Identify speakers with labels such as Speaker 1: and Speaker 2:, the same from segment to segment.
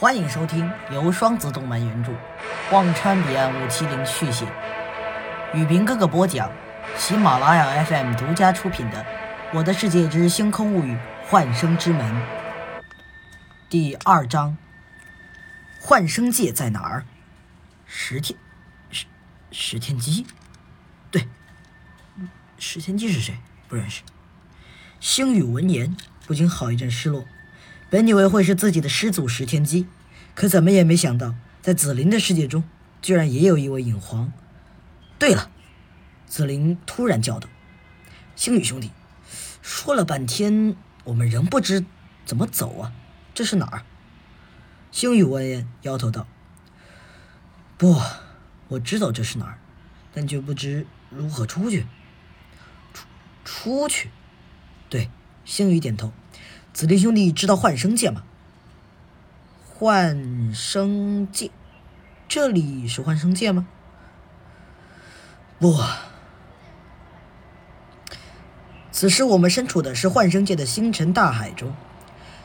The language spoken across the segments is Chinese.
Speaker 1: 欢迎收听由双子动漫原著、忘川彼岸五七零续写、雨冰哥哥播讲、喜马拉雅 FM 独家出品的《我的世界之星空物语：幻生之门》第二章：幻生界在哪儿？石天，石石天机？对，石天机是谁？不认识。星宇闻言，不禁好一阵失落。本以为会是自己的师祖石天机，可怎么也没想到，在紫菱的世界中，居然也有一位影皇。对了，紫菱突然叫道：“星宇兄弟，说了半天，我们仍不知怎么走啊？这是哪儿？”星宇闻言摇头道：“不，我知道这是哪儿，但却不知如何出去。出出去？对。”星宇点头。紫菱兄弟知道幻生界吗？幻生界，这里是幻生界吗？不，此时我们身处的是幻生界的星辰大海中。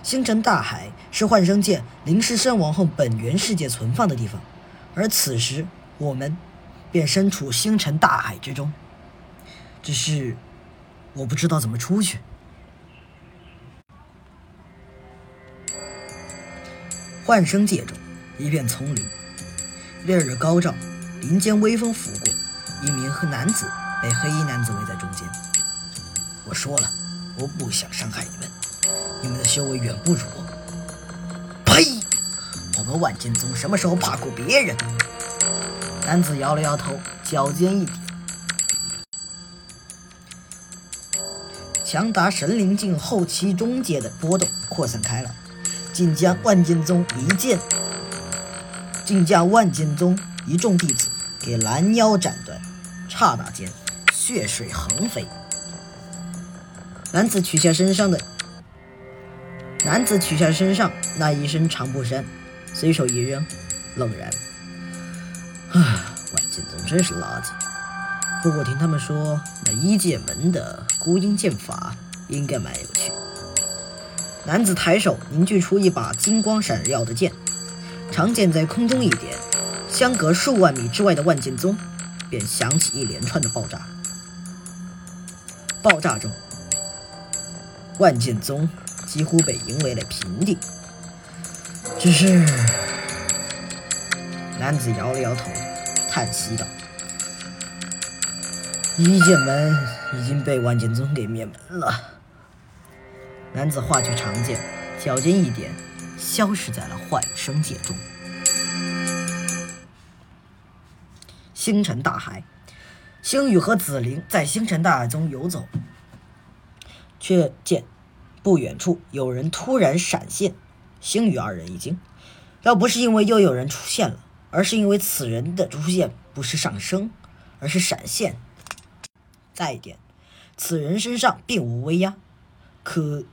Speaker 1: 星辰大海是幻生界灵师身亡后本源世界存放的地方，而此时我们便身处星辰大海之中。只是我不知道怎么出去。幻生界中，一片丛林，烈日高照，林间微风拂过，一名黑男子被黑衣男子围在中间。我说了，我不想伤害你们，你们的修为远不如我。呸！我们万剑宗什么时候怕过别人？男子摇了摇头，脚尖一点，强达神灵境后期中阶的波动扩散开来。竟将万剑宗一剑，竟将万剑宗一众弟子给拦腰斩断，刹那间血水横飞。男子取下身上的男子取下身上那一身长布衫，随手一扔，冷然：“唉，万剑宗真是垃圾。不过听他们说，那一剑门的孤鹰剑法应该蛮有。”男子抬手凝聚出一把金光闪耀的剑，长剑在空中一点，相隔数万米之外的万剑宗便响起一连串的爆炸。爆炸中，万剑宗几乎被夷为了平地。只是，男子摇了摇头，叹息道：“一剑门已经被万剑宗给灭门了。”男子化去长剑，脚尖一点，消失在了幻生界中。星辰大海，星宇和紫菱在星辰大海中游走，却见不远处有人突然闪现。星宇二人一惊，要不是因为又有人出现了，而是因为此人的出现不是上升，而是闪现。再一点，此人身上并无威压，可。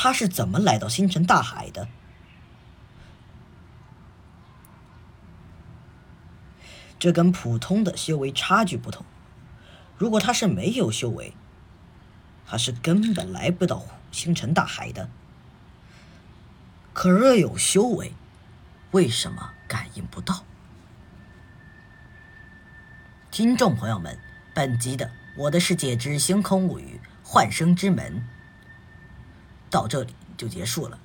Speaker 1: 他是怎么来到星辰大海的？这跟普通的修为差距不同。如果他是没有修为，他是根本来不到星辰大海的。可若有修为，为什么感应不到？听众朋友们，本集的《我的世界之星空物语：幻生之门》。到这里就结束了。